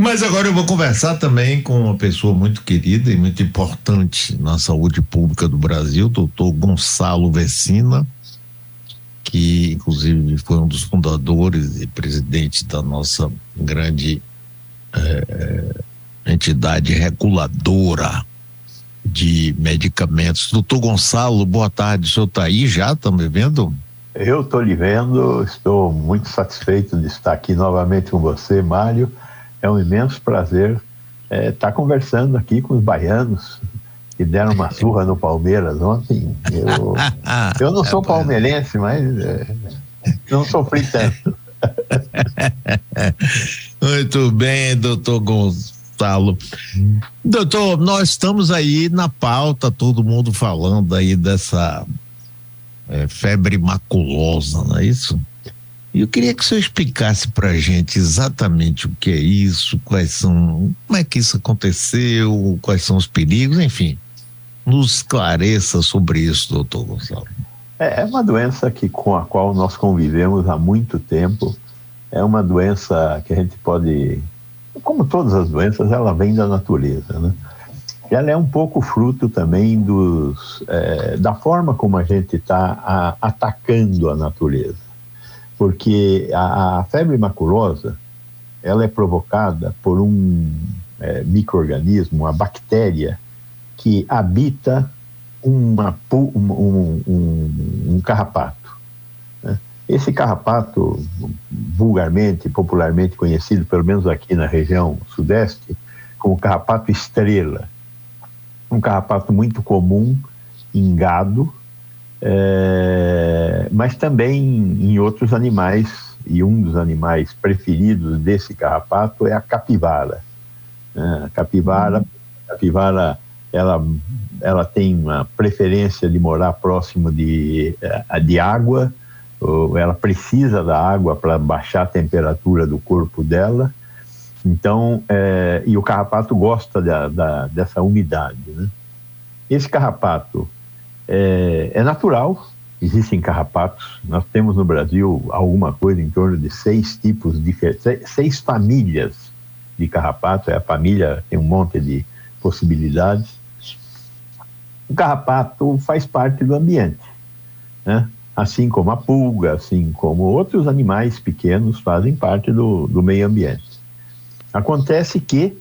Mas agora eu vou conversar também com uma pessoa muito querida e muito importante na saúde pública do Brasil, doutor Gonçalo Vecina, que inclusive foi um dos fundadores e presidente da nossa grande é, entidade reguladora de medicamentos. Doutor Gonçalo, boa tarde. O senhor está aí já? Está me vendo? Eu estou lhe vendo, estou muito satisfeito de estar aqui novamente com você, Mário é um imenso prazer estar é, tá conversando aqui com os baianos que deram uma surra no Palmeiras ontem. Eu, eu não sou palmeirense, mas é, não sofri tanto. Muito bem, doutor Gonçalo. Doutor, nós estamos aí na pauta, todo mundo falando aí dessa é, febre maculosa, não é isso? E eu queria que o senhor explicasse para a gente exatamente o que é isso, quais são, como é que isso aconteceu, quais são os perigos, enfim, nos esclareça sobre isso, doutor Gonçalo. É, é uma doença que, com a qual nós convivemos há muito tempo, é uma doença que a gente pode, como todas as doenças, ela vem da natureza, né? ela é um pouco fruto também dos, é, da forma como a gente está atacando a natureza porque a, a, febre maculosa ela é provocada por um é, microorganismo, uma bactéria que habita uma, um, um, um carrapato. Né? Esse carrapato, vulgarmente, popularmente conhecido, pelo menos aqui na região sudeste, como carrapato estrela, um carrapato muito comum em gado, é, mas também em outros animais, e um dos animais preferidos desse carrapato é a capivara. É, a capivara, a capivara ela, ela tem uma preferência de morar próximo de, eh, de água, ela precisa da água para baixar a temperatura do corpo dela, então, é, e o carrapato gosta da, da, dessa umidade. Né? Esse carrapato, é, é natural, existem carrapatos. Nós temos no Brasil alguma coisa em torno de seis tipos, de, seis famílias de carrapato. É a família tem um monte de possibilidades. O carrapato faz parte do ambiente, né? assim como a pulga, assim como outros animais pequenos fazem parte do, do meio ambiente. Acontece que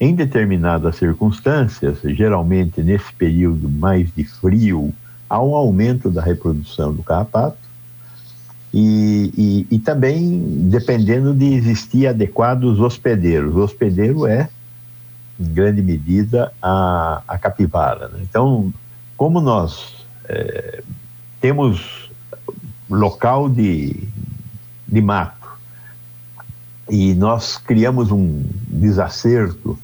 em determinadas circunstâncias, geralmente nesse período mais de frio, há um aumento da reprodução do carrapato e, e, e também dependendo de existir adequados hospedeiros. O hospedeiro é, em grande medida, a, a capivara. Né? Então, como nós é, temos local de, de mato e nós criamos um desacerto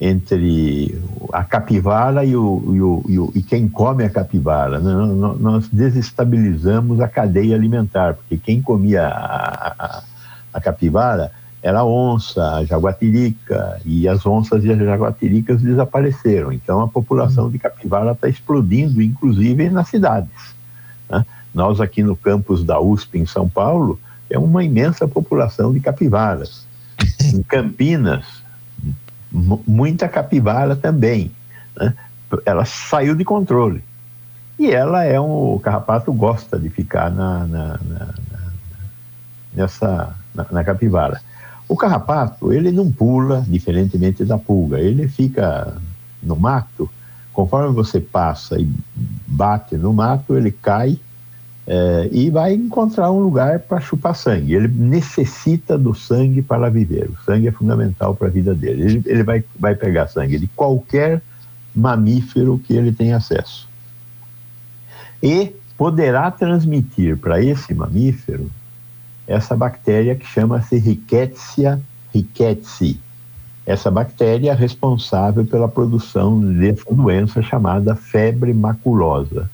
entre a capivara e, o, e, o, e, quem come a capivara. Né? Nós desestabilizamos a cadeia alimentar, porque quem comia a, a, a capivara era a onça, a jaguatirica, e as onças e as jaguatiricas desapareceram. Então a população de capivara está explodindo, inclusive nas cidades. Né? Nós aqui no campus da USP em São Paulo, é uma imensa população de capivaras. Em Campinas, muita capivara também. Né? Ela saiu de controle. E ela é um. O carrapato gosta de ficar na, na, na, nessa, na, capivara. O carrapato, ele não pula, diferentemente da pulga, ele fica no mato. Conforme você passa e bate no mato, ele cai é, e vai encontrar um lugar para chupar sangue. Ele necessita do sangue para viver. O sangue é fundamental para a vida dele. Ele, ele vai, vai pegar sangue de qualquer mamífero que ele tenha acesso. E poderá transmitir para esse mamífero essa bactéria que chama-se Rickettsia rickettsii. Essa bactéria é responsável pela produção dessa doença chamada febre maculosa.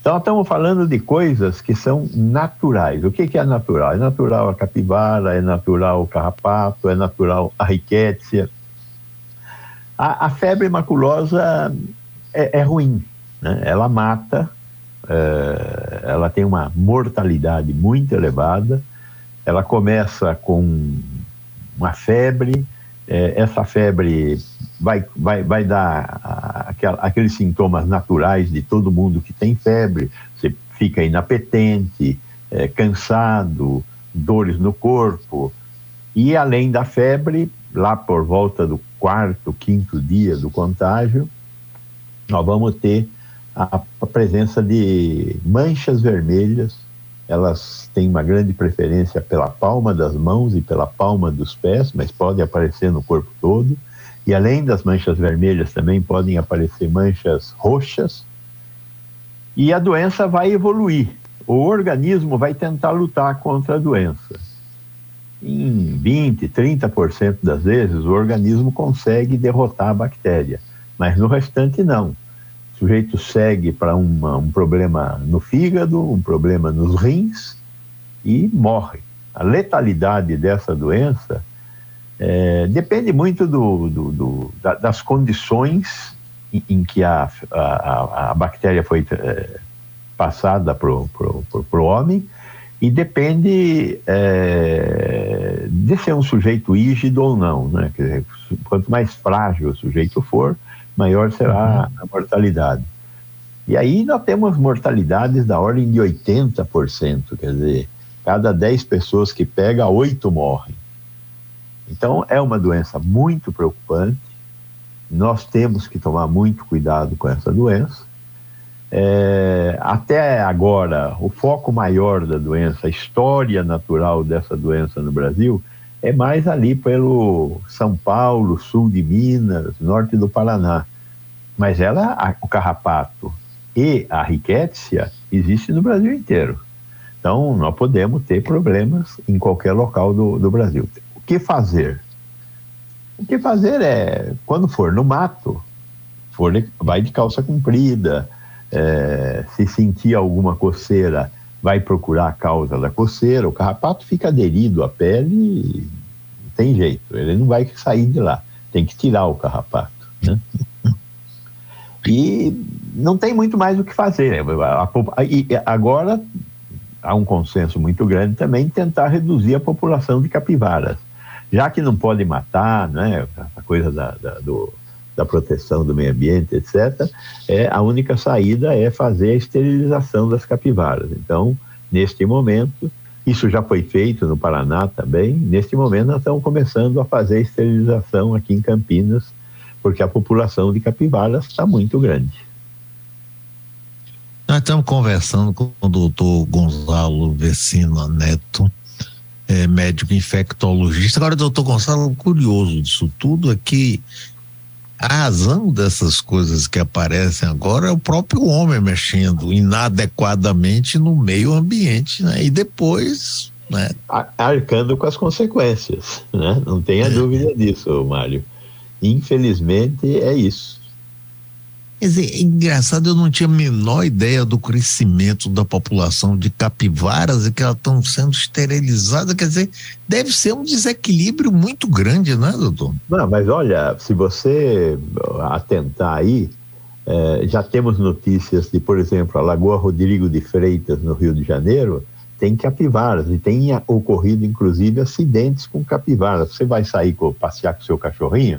Então, estamos falando de coisas que são naturais. O que, que é natural? É natural a capivara, é natural o carrapato, é natural a riquétia. A, a febre maculosa é, é ruim, né? ela mata, é, ela tem uma mortalidade muito elevada, ela começa com uma febre, é, essa febre vai, vai, vai dar aquela, aqueles sintomas naturais de todo mundo que tem febre. Você fica inapetente, é, cansado, dores no corpo. E além da febre, lá por volta do quarto, quinto dia do contágio, nós vamos ter a, a presença de manchas vermelhas. Elas têm uma grande preferência pela palma das mãos e pela palma dos pés, mas podem aparecer no corpo todo. E além das manchas vermelhas, também podem aparecer manchas roxas. E a doença vai evoluir. O organismo vai tentar lutar contra a doença. Em 20, 30% das vezes, o organismo consegue derrotar a bactéria, mas no restante, não sujeito segue para um problema no fígado, um problema nos rins e morre. A letalidade dessa doença é, depende muito do, do, do, da, das condições em, em que a, a, a, bactéria foi é, passada para o homem e depende é, de ser um sujeito rígido ou não. Né? Dizer, quanto mais frágil o sujeito for, maior será uhum. a mortalidade. E aí nós temos mortalidades da ordem de 80%, quer dizer, cada 10 pessoas que pega, 8 morrem. Então é uma doença muito preocupante, nós temos que tomar muito cuidado com essa doença. É, até agora, o foco maior da doença, a história natural dessa doença no Brasil, é mais ali pelo São Paulo, sul de Minas, norte do Paraná. Mas ela, a, o carrapato e a riquétia existe no Brasil inteiro. Então, nós podemos ter problemas em qualquer local do, do Brasil. O que fazer? O que fazer é, quando for no mato, for de, vai de calça comprida, é, se sentir alguma coceira, vai procurar a causa da coceira. O carrapato fica aderido à pele, não tem jeito, ele não vai sair de lá. Tem que tirar o carrapato. Né? E não tem muito mais o que fazer. E agora há um consenso muito grande também em tentar reduzir a população de capivaras. Já que não pode matar, né, a coisa da, da, do, da proteção do meio ambiente, etc., é, a única saída é fazer a esterilização das capivaras. Então, neste momento, isso já foi feito no Paraná também, neste momento nós estamos começando a fazer a esterilização aqui em Campinas porque a população de capivaras está muito grande. Nós estamos conversando com o doutor Gonzalo Vecina Neto, é, médico infectologista. Agora, doutor Gonçalo, curioso disso tudo é que a razão dessas coisas que aparecem agora é o próprio homem mexendo inadequadamente no meio ambiente, né? E depois, né? Arcando com as consequências, né? Não tenha é. dúvida disso, Mário. Infelizmente é isso. Quer dizer, é engraçado, eu não tinha a menor ideia do crescimento da população de capivaras e que elas estão sendo esterilizadas. Quer dizer, deve ser um desequilíbrio muito grande, né, doutor? Não, mas olha, se você atentar aí, é, já temos notícias de, por exemplo, a Lagoa Rodrigo de Freitas, no Rio de Janeiro, tem capivaras e tem ocorrido, inclusive, acidentes com capivaras. Você vai sair passear com o seu cachorrinho,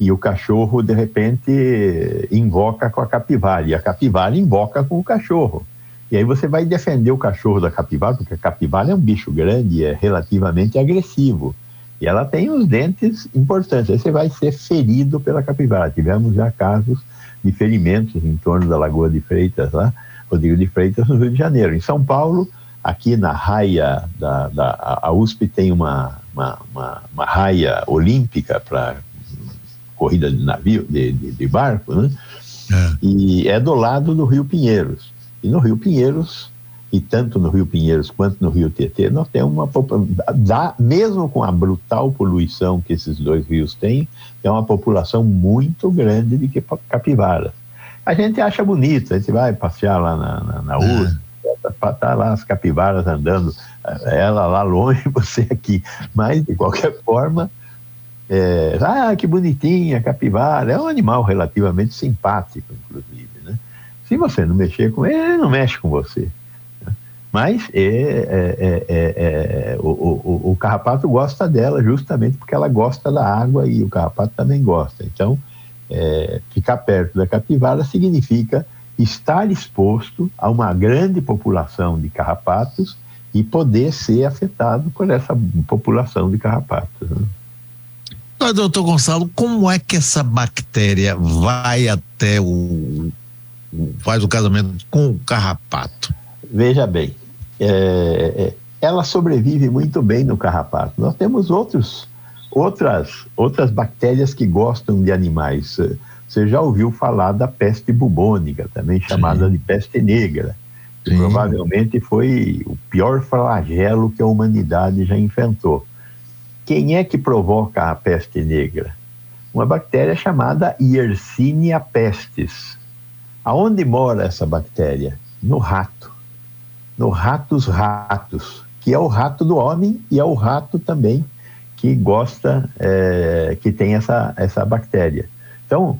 e o cachorro, de repente, invoca com a capivara, e a capivara invoca com o cachorro. E aí você vai defender o cachorro da capivara, porque a capivara é um bicho grande, é relativamente agressivo. E ela tem os dentes importantes. Aí você vai ser ferido pela capivara. Tivemos já casos de ferimentos em torno da Lagoa de Freitas, lá, Rodrigo de Freitas, no Rio de Janeiro. Em São Paulo, aqui na raia da, da a USP tem uma, uma, uma, uma raia olímpica para corrida de navio, de, de, de barco, né? É. E é do lado do Rio Pinheiros. E no Rio Pinheiros, e tanto no Rio Pinheiros quanto no Rio Tietê, nós temos uma dá, mesmo com a brutal poluição que esses dois rios têm, é uma população muito grande de capivaras. A gente acha bonito, a gente vai passear lá na, na, na USP, é. tá lá as capivaras andando, ela lá longe, você aqui. Mas, de qualquer forma, é, ah, que bonitinha, capivara. É um animal relativamente simpático, inclusive. Né? Se você não mexer com ele, ele não mexe com você. Né? Mas é, é, é, o, o, o, carrapato gosta dela justamente porque ela gosta da água e o carrapato também gosta. Então, ficar perto da capivara significa estar exposto a uma grande população de carrapatos e poder ser afetado por essa população de carrapatos. Né? Mas, doutor Gonçalo, como é que essa bactéria vai até o. faz o casamento com o carrapato? Veja bem, é, é, ela sobrevive muito bem no carrapato. Nós temos outros, outras, outras bactérias que gostam de animais. Você já ouviu falar da peste bubônica, também chamada Sim. de peste negra, que Sim. provavelmente foi o pior flagelo que a humanidade já enfrentou. Quem é que provoca a peste negra? Uma bactéria chamada Yersinia pestis. Aonde mora essa bactéria? No rato. No ratos ratos, que é o rato do homem e é o rato também que gosta, é, que tem essa, essa bactéria. Então,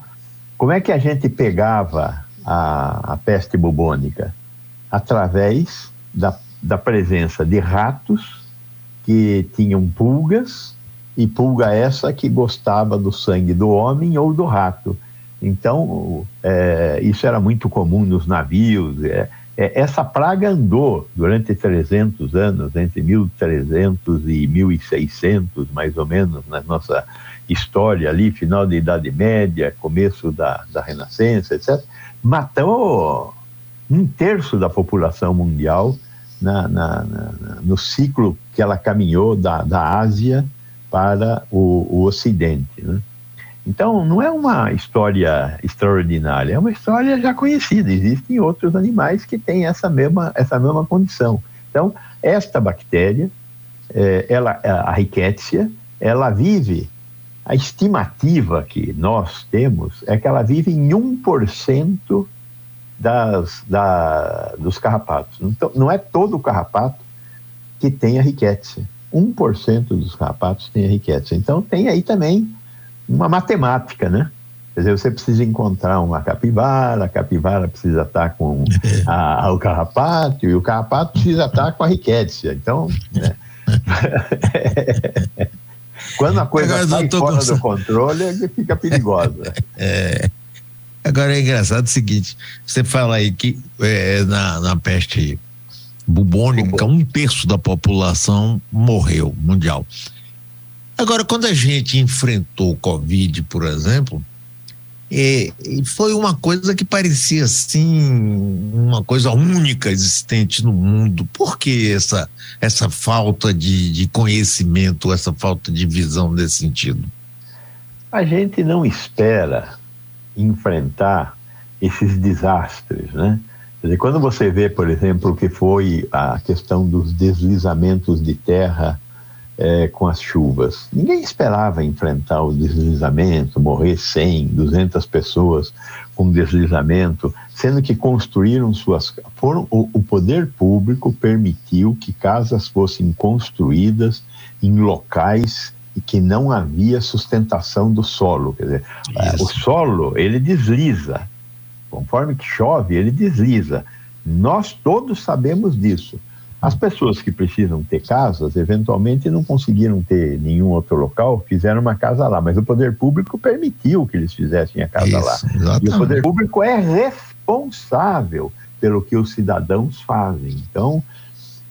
como é que a gente pegava a, a peste bubônica? Através da, da presença de ratos que tinham pulgas, e pulga essa que gostava do sangue do homem ou do rato. Então, é, isso era muito comum nos navios. É, é, essa praga andou durante 300 anos, entre 1300 e 1600, mais ou menos, na nossa história ali, final da Idade Média, começo da, da Renascença, etc. Matou um terço da população mundial na, na, na, no ciclo que ela caminhou da, da Ásia para o, o Ocidente. Né? Então, não é uma história extraordinária, é uma história já conhecida. Existem outros animais que têm essa mesma, essa mesma condição. Então, esta bactéria, é, ela, a Rickettsia, ela vive, a estimativa que nós temos é que ela vive em 1% das, da, dos carrapatos. Então, não é todo o carrapato que tem a riqueza. 1% dos carrapatos tem a riqueza. Então, tem aí também uma matemática, né? Quer dizer, você precisa encontrar uma capivara, a capivara precisa estar com a, o carrapato, e o carrapato precisa estar com a riqueza. Então, né? quando a coisa sai fora do controle, fica perigosa. É. Agora é engraçado o seguinte: você fala aí que é, na, na peste bubônica, um terço da população morreu mundial. Agora, quando a gente enfrentou o Covid, por exemplo, é, foi uma coisa que parecia assim, uma coisa única existente no mundo. Por que essa, essa falta de, de conhecimento, essa falta de visão nesse sentido? A gente não espera enfrentar esses desastres, né? Dizer, quando você vê, por exemplo, o que foi a questão dos deslizamentos de terra é, com as chuvas, ninguém esperava enfrentar o deslizamento, morrer 100, 200 pessoas com deslizamento, sendo que construíram suas. Foram, o, o poder público permitiu que casas fossem construídas em locais e que não havia sustentação do solo. Quer dizer, o solo, ele desliza. Conforme que chove, ele desliza. Nós todos sabemos disso. As pessoas que precisam ter casas, eventualmente não conseguiram ter nenhum outro local, fizeram uma casa lá, mas o poder público permitiu que eles fizessem a casa Isso, lá. Exatamente. E o poder público é responsável pelo que os cidadãos fazem. Então,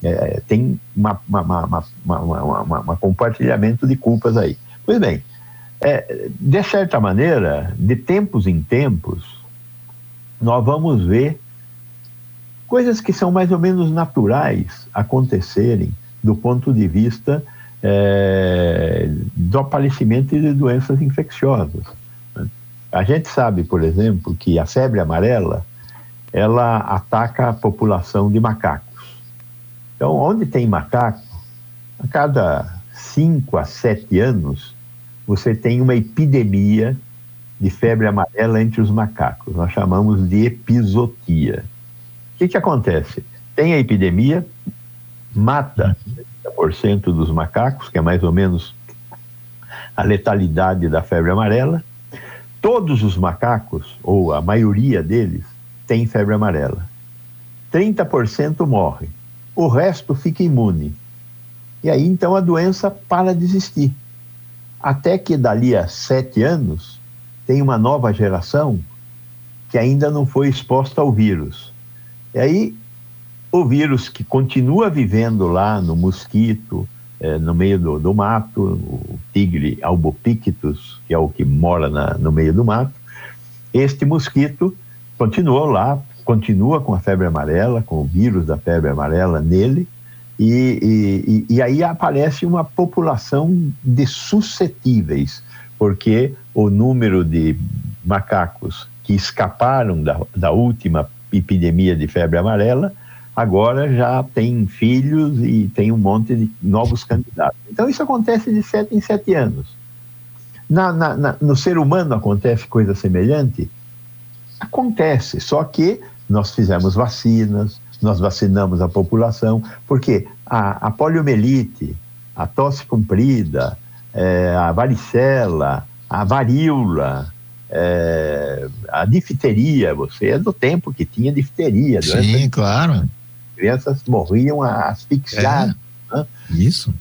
é, tem uma, uma, uma, uma, compartilhamento de culpas aí. Pois bem, é, de certa maneira, de tempos em tempos, nós vamos ver coisas que são mais ou menos naturais acontecerem do ponto de vista é, do aparecimento de doenças infecciosas. A gente sabe, por exemplo, que a febre amarela ela ataca a população de macacos. Então, onde tem macaco, a cada cinco a sete anos, você tem uma epidemia de febre amarela entre os macacos. Nós chamamos de episotia. O que, que acontece? Tem a epidemia, mata 30% dos macacos, que é mais ou menos a letalidade da febre amarela. Todos os macacos, ou a maioria deles, tem febre amarela. 30% morre. O resto fica imune. E aí então a doença para de existir. Até que dali a sete anos tem uma nova geração que ainda não foi exposta ao vírus. E aí o vírus que continua vivendo lá no mosquito, é, no meio do, do, mato, o tigre albopictus, que é o que mora na, no meio do mato, este mosquito continuou lá, continua com a febre amarela, com o vírus da febre amarela nele, e, e, e aí aparece uma população de suscetíveis, porque o número de macacos que escaparam da, da última epidemia de febre amarela agora já tem filhos e tem um monte de novos candidatos. Então isso acontece de sete em sete anos. Na, na, na, no ser humano acontece coisa semelhante? Acontece, só que nós fizemos vacinas, nós vacinamos a população, porque a, a poliomielite, a tosse comprida, é, a varicela, a varíola, é, a difteria, você é do tempo que tinha difteria. Sim, claro crianças morriam asfixiadas. É, né? Isso.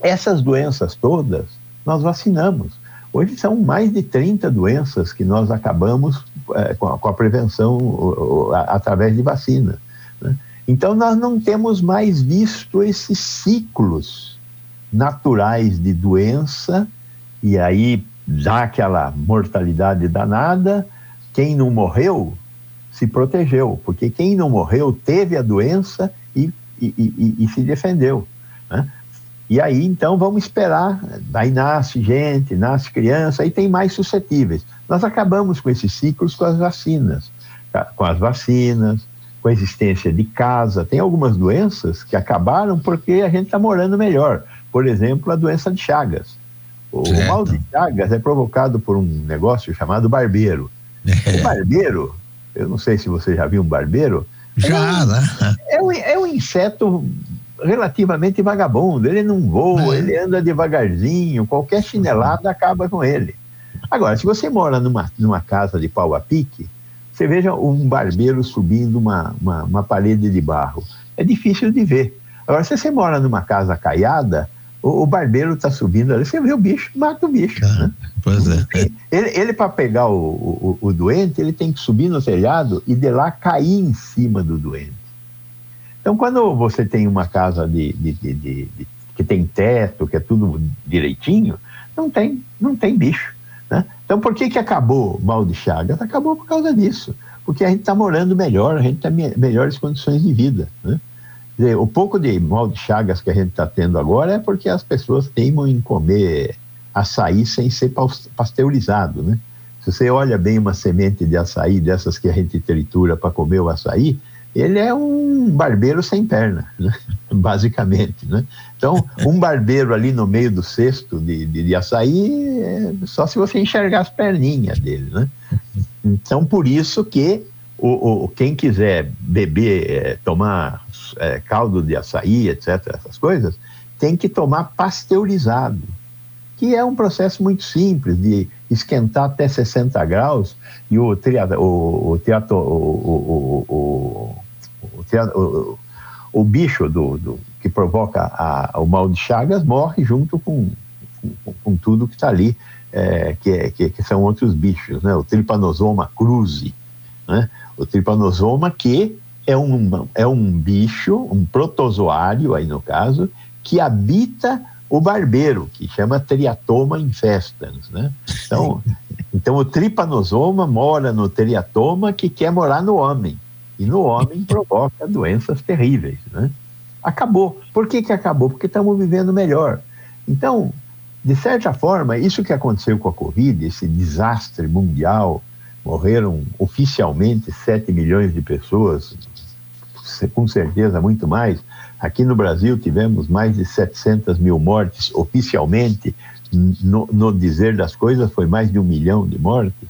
Essas doenças todas, nós vacinamos. Hoje são mais de 30 doenças que nós acabamos é, com, a, com, a, prevenção o, o, a, através de vacina. Né? Então, nós não temos mais visto esses ciclos naturais de doença, e aí dá aquela mortalidade danada. Quem não morreu se protegeu, porque quem não morreu teve a doença e, e, e, e se defendeu. Né? E aí, então, vamos esperar. Aí nasce gente, nasce criança, aí tem mais suscetíveis. Nós acabamos com esses ciclos com as vacinas. Com as vacinas, com a existência de casa. Tem algumas doenças que acabaram porque a gente está morando melhor. Por exemplo, a doença de Chagas. O certo. mal de Chagas é provocado por um negócio chamado barbeiro. É. O barbeiro, eu não sei se você já viu um barbeiro. Já, é um, né? É um, é um inseto relativamente vagabundo. Ele não voa, é. ele anda devagarzinho, qualquer chinelada acaba com ele. Agora, se você mora numa, numa casa de pau a pique, você veja um barbeiro subindo uma, uma, uma parede de barro. É difícil de ver. Agora, se você mora numa casa caiada, o, o barbeiro está subindo ali, você vê o bicho, mata o bicho. Ah, né? Pois é. Ele, ele para pegar o, o, o, doente, ele tem que subir no telhado e de lá cair em cima do doente. Então, quando você tem uma casa de, de, de, de que tem teto, que é tudo direitinho, não tem, não tem bicho. Né? Então, por que, que acabou o mal de Chagas? Acabou por causa disso. Porque a gente está morando melhor, a gente tem melhores condições de vida. Né? Dizer, o pouco de mal de chagas que a gente está tendo agora é porque as pessoas teimam em comer açaí sem ser pasteurizado, né? Se você olha bem uma semente de açaí, dessas que a gente tritura para comer o açaí, ele é um barbeiro sem perna, né? basicamente. Né? Então, um barbeiro ali no meio do cesto de, de, de açaí, é só se você enxergar as perninhas dele. Né? Então, por isso que o, o quem quiser beber, é, tomar é, caldo de açaí, etc., essas coisas, tem que tomar pasteurizado, que é um processo muito simples de esquentar até 60 graus e o, triato, o, o, o, o, o, o, bicho do, do que provoca a, o mal de Chagas morre junto com, com, com tudo que está ali, é, que, é, que, que, são outros bichos, né? o Trypanosoma cruzi, né? o Trypanosoma que é um, é um bicho, um protozoário, aí no caso, que habita o barbeiro, que chama Triatoma infestans, né? Então, então o tripanosoma mora no triatoma que quer morar no homem. E no homem provoca doenças terríveis, né? Acabou. Por que, que acabou? Porque estamos vivendo melhor. Então, de certa forma, isso que aconteceu com a Covid, esse desastre mundial, morreram oficialmente 7 milhões de pessoas, com certeza muito mais. Aqui no Brasil tivemos mais de 700 mil mortes oficialmente, no, no dizer das coisas foi mais de um milhão de mortes.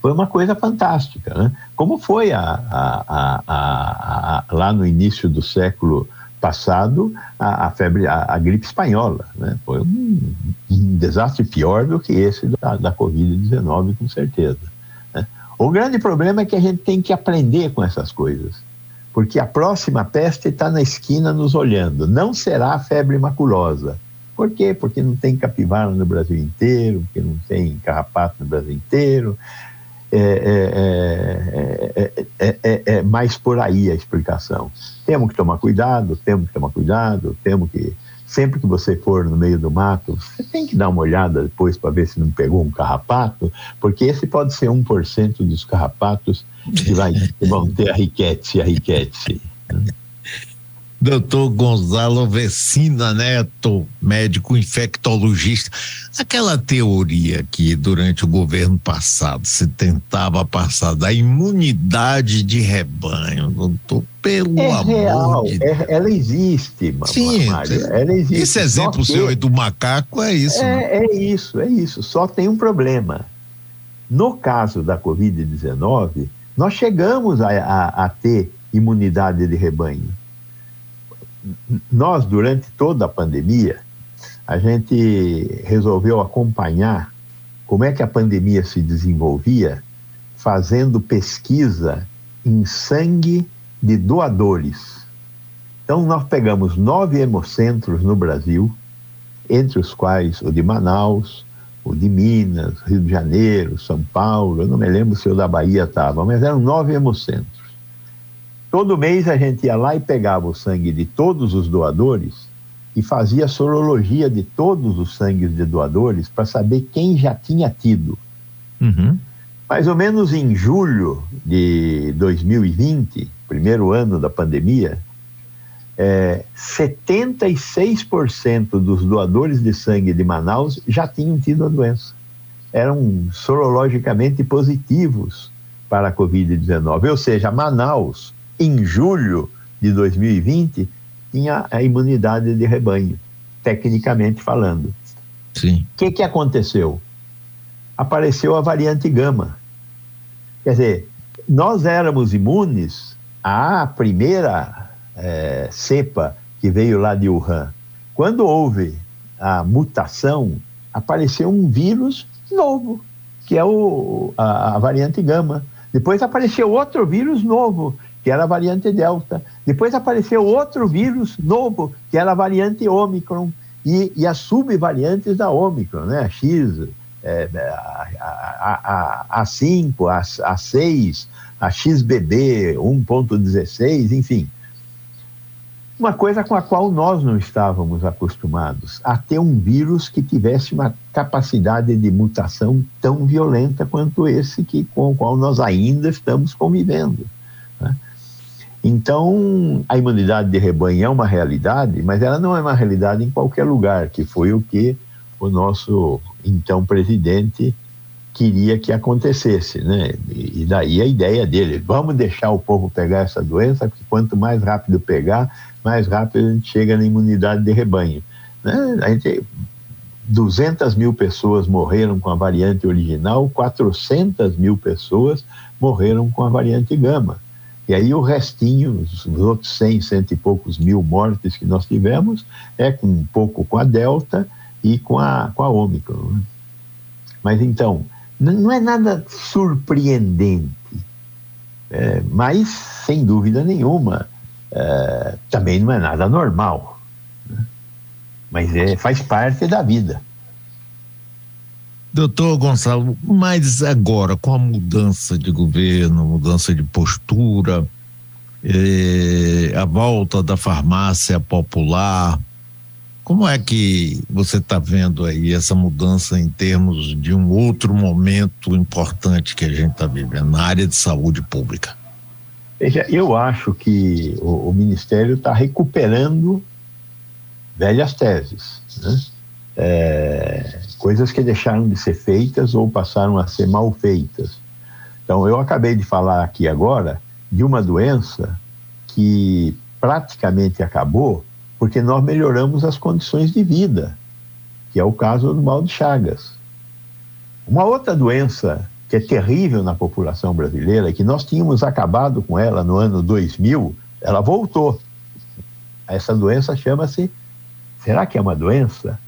Foi uma coisa fantástica, né? Como foi a, a, a, lá no início do século passado a, febre, a, gripe espanhola, né? Foi um, um, desastre pior do que esse da, da Covid-19, com certeza. Né? O grande problema é que a gente tem que aprender com essas coisas. porque a próxima peste está na esquina nos olhando. Não será a febre maculosa. Por quê? Porque não tem capivara no Brasil inteiro, porque não tem carrapato no Brasil inteiro. É, é, é, é, mais por aí a explicação. Temos que tomar cuidado, temos que tomar cuidado, temos que. Sempre que você for no meio do mato, você tem que dar uma olhada depois para ver se não pegou um carrapato, porque esse pode ser 1% dos carrapatos que, vai, que vão ter a riquete, a riquete. Doutor Gonzalo Vecina Neto, médico infectologista. Aquela teoria que durante o governo passado se tentava passar da imunidade de rebanho, doutor, pelo é amor real, de é, ela existe, Sim, Mário, ela existe. Esse exemplo seu do macaco é isso. É, né? é isso, é isso. Só tem um problema. No caso da Covid-19, nós chegamos a, a, a ter imunidade de rebanho nós, durante toda a pandemia, a gente resolveu acompanhar como é que a pandemia se desenvolvia, fazendo pesquisa em sangue de doadores. Então, nós pegamos nove hemocentros no Brasil, entre os quais o de Manaus, o de Minas, Rio de Janeiro, São Paulo, eu não me lembro se o da Bahia estava, mas eram nove hemocentros. Todo mês a gente ia lá e pegava o sangue de todos os doadores e fazia sorologia de todos os sangues de doadores para saber quem já tinha tido. Uhum. Mais ou menos em julho de 2020, primeiro ano da pandemia, é, 76% dos doadores de sangue de Manaus já tinham tido a doença. Eram sorologicamente positivos para a Covid-19. Ou seja, Manaus em julho de 2020, tinha a imunidade de rebanho, tecnicamente falando. Sim. O que, que aconteceu? Apareceu a variante gama. Quer dizer, nós éramos imunes à primeira é, cepa que veio lá de Wuhan. Quando houve a mutação, apareceu um vírus novo, que é o, a, a variante gama. Depois apareceu outro vírus novo, que era a variante Delta. Depois apareceu outro vírus novo, que era a variante Omicron, e, e as subvariantes da Omicron, né? A X, é, a, a, a, A5, a, a 6, a XBB 1.16, enfim. Uma coisa com a qual nós não estávamos acostumados, a ter um vírus que tivesse uma capacidade de mutação tão violenta quanto esse que, com o qual nós ainda estamos convivendo. Então, a imunidade de rebanho é uma realidade, mas ela não é uma realidade em qualquer lugar, que foi o que o nosso então presidente queria que acontecesse, né? E daí a ideia dele, vamos deixar o povo pegar essa doença, porque quanto mais rápido pegar, mais rápido a gente chega na imunidade de rebanho. Né? A gente, 200 mil pessoas morreram com a variante original, 400 mil pessoas morreram com a variante gama. E aí o restinho, os outros 100, cento e poucos mil mortes que nós tivemos, é com um pouco com a Delta e com a, com a Ômicron. Né? Mas então, não é nada surpreendente, é, mas sem dúvida nenhuma, é, também não é nada normal. Né? Mas é, faz parte da vida. Doutor Gonçalo, mas agora, com a mudança de governo, mudança de postura, eh, a volta da farmácia popular, como é que você está vendo aí essa mudança em termos de um outro momento importante que a gente está vivendo na área de saúde pública? Veja, eu acho que o, o Ministério está recuperando velhas teses. Né? É, coisas que deixaram de ser feitas ou passaram a ser mal feitas. Então, eu acabei de falar aqui agora de uma doença que praticamente acabou porque nós melhoramos as condições de vida, que é o caso do mal de Chagas. Uma outra doença que é terrível na população brasileira, que nós tínhamos acabado com ela no ano 2000, ela voltou. Essa doença chama-se, será que é uma doença?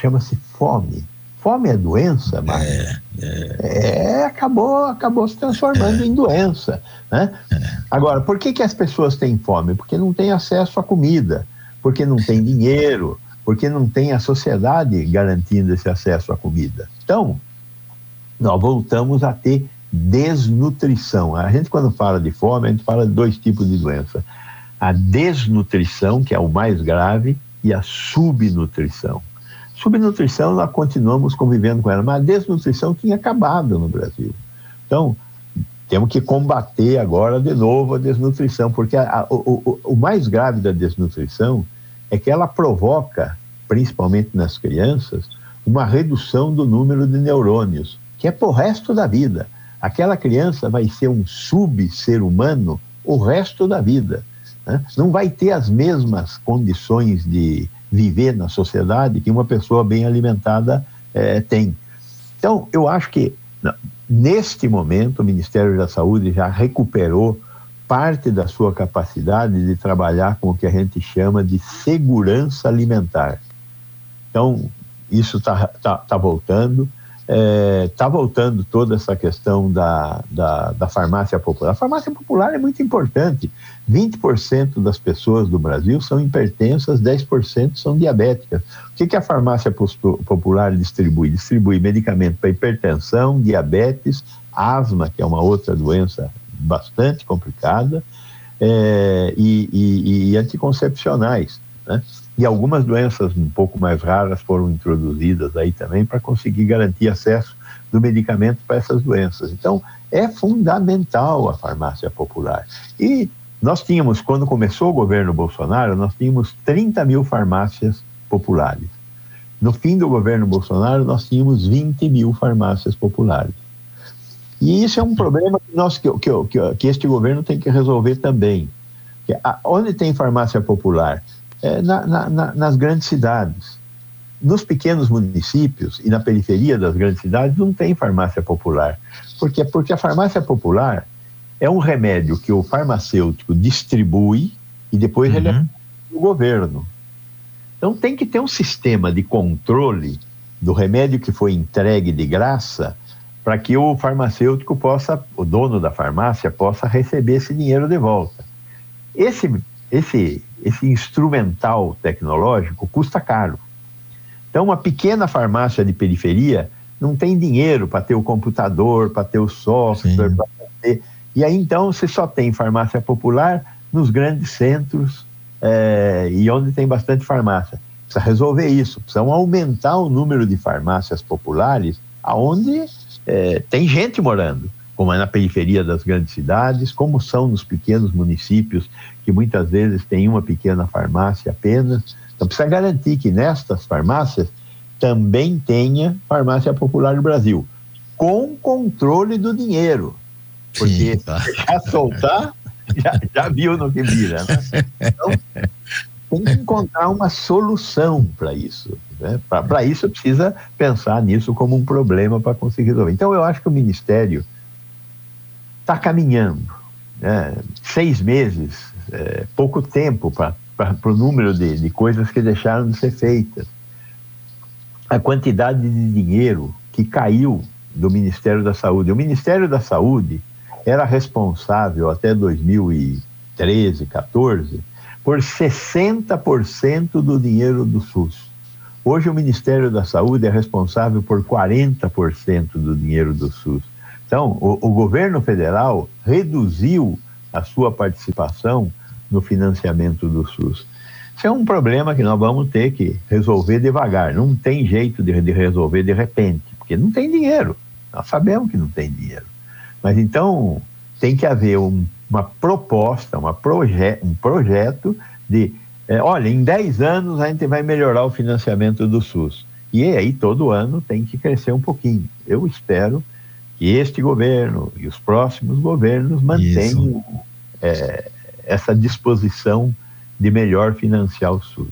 Chama-se fome Fome é doença, mas é, é. é, acabou, acabou se transformando é. em doença. Né? É. Agora, por que, que as pessoas têm fome? Porque não têm acesso à comida, porque não tem dinheiro, porque não tem a sociedade garantindo esse acesso à comida. Então, nós voltamos a ter desnutrição. A gente, quando fala de fome, a gente fala de dois tipos de doença: a desnutrição, que é o mais grave, e a subnutrição. Subnutrição, nós continuamos convivendo com ela, mas a desnutrição tinha acabado no Brasil. Então, temos que combater agora de novo a desnutrição, porque a, a, o, o, mais grave da desnutrição é que ela provoca, principalmente nas crianças, uma redução do número de neurônios, que é para o resto da vida. Aquela criança vai ser um sub-ser humano o resto da vida. Né? Não vai ter as mesmas condições de viver na sociedade que uma pessoa bem alimentada é, tem. Então, eu acho que neste momento o Ministério da Saúde já recuperou parte da sua capacidade de trabalhar com o que a gente chama de segurança alimentar. Então, isso está tá, tá voltando está é, tá voltando toda essa questão da, da, da, farmácia popular. A farmácia popular é muito importante. 20% das pessoas do Brasil são hipertensas, 10% são diabéticas. O que, que a farmácia popular distribui? Distribui medicamento para hipertensão, diabetes, asma, que é uma outra doença bastante complicada, é, e, e, e anticoncepcionais. Né? E algumas doenças um pouco mais raras foram introduzidas aí também para conseguir garantir acesso do medicamento para essas doenças. Então, é fundamental a farmácia popular. E nós tínhamos, quando começou o governo Bolsonaro, nós tínhamos 30 mil farmácias populares. No fim do governo Bolsonaro, nós tínhamos 20 mil farmácias populares. E isso é um problema que, nós, que, que, que este governo tem que resolver também. Onde tem farmácia popular? É, na, na, nas grandes cidades. Nos pequenos municípios e na periferia das grandes cidades não tem farmácia popular. Por quê? Porque a farmácia popular é um remédio que o farmacêutico distribui e depois uhum. ele é do governo. Então tem que ter um sistema de controle do remédio que foi entregue de graça para que o farmacêutico possa, o dono da farmácia possa receber esse dinheiro de volta. Esse, esse esse instrumental tecnológico custa caro. Então, uma pequena farmácia de periferia não tem dinheiro para ter o computador, para ter o software, para ter. E aí, então, você só tem farmácia popular nos grandes centros é, e onde tem bastante farmácia. Precisa resolver isso, precisa aumentar o número de farmácias populares aonde é, tem gente morando como é na periferia das grandes cidades, como são nos pequenos municípios, que muitas vezes tem uma pequena farmácia apenas. Então, precisa garantir que nestas farmácias também tenha farmácia popular no Brasil, com controle do dinheiro. Porque Sim, tá. já soltar, já, já, viu no que vira. Né? Então, tem que encontrar uma solução para isso. Né? Para isso, precisa pensar nisso como um problema para conseguir resolver. Então, eu acho que o Ministério está caminhando. Né? Seis meses, é, pouco tempo para o número de, de coisas que deixaram de ser feitas. A quantidade de dinheiro que caiu do Ministério da Saúde. O Ministério da Saúde era responsável até 2013, 14, por 60% do dinheiro do SUS. Hoje o Ministério da Saúde é responsável por 40% do dinheiro do SUS. Então, o, o governo federal reduziu a sua participação no financiamento do SUS. Isso é um problema que nós vamos ter que resolver devagar. Não tem jeito de, de resolver de repente, porque não tem dinheiro. Nós sabemos que não tem dinheiro. Mas então tem que haver um, uma proposta, uma proje um projeto de, é, olha, em 10 anos a gente vai melhorar o financiamento do SUS. E aí todo ano tem que crescer um pouquinho. Eu espero que este governo e os próximos governos mantenham é, essa disposição de melhor financiar o SUS.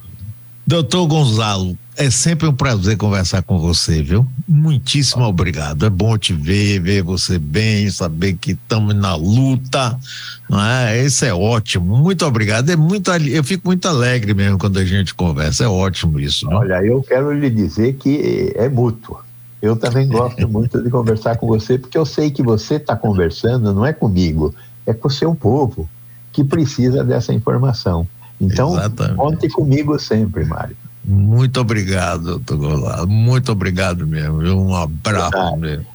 Doutor Gonzalo, é sempre um prazer conversar com você, viu? Muitíssimo obrigado. É bom te ver, ver você bem, saber que estamos na luta, não é? Isso é ótimo. Muito obrigado. É muito, eu fico muito alegre mesmo quando a gente conversa. É ótimo isso. Não? Olha, eu quero lhe dizer que é mútuo Eu também gosto muito de conversar com você, porque eu sei que você está conversando, não é comigo, é com o seu povo, que precisa dessa informação. Então, Exatamente. conte comigo sempre, Mário. Muito obrigado, Golado. Muito obrigado mesmo. Um abraço mesmo.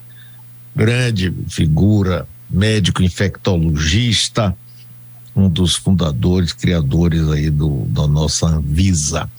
Grande figura, médico infectologista, um dos fundadores, criadores aí do, da nossa Anvisa.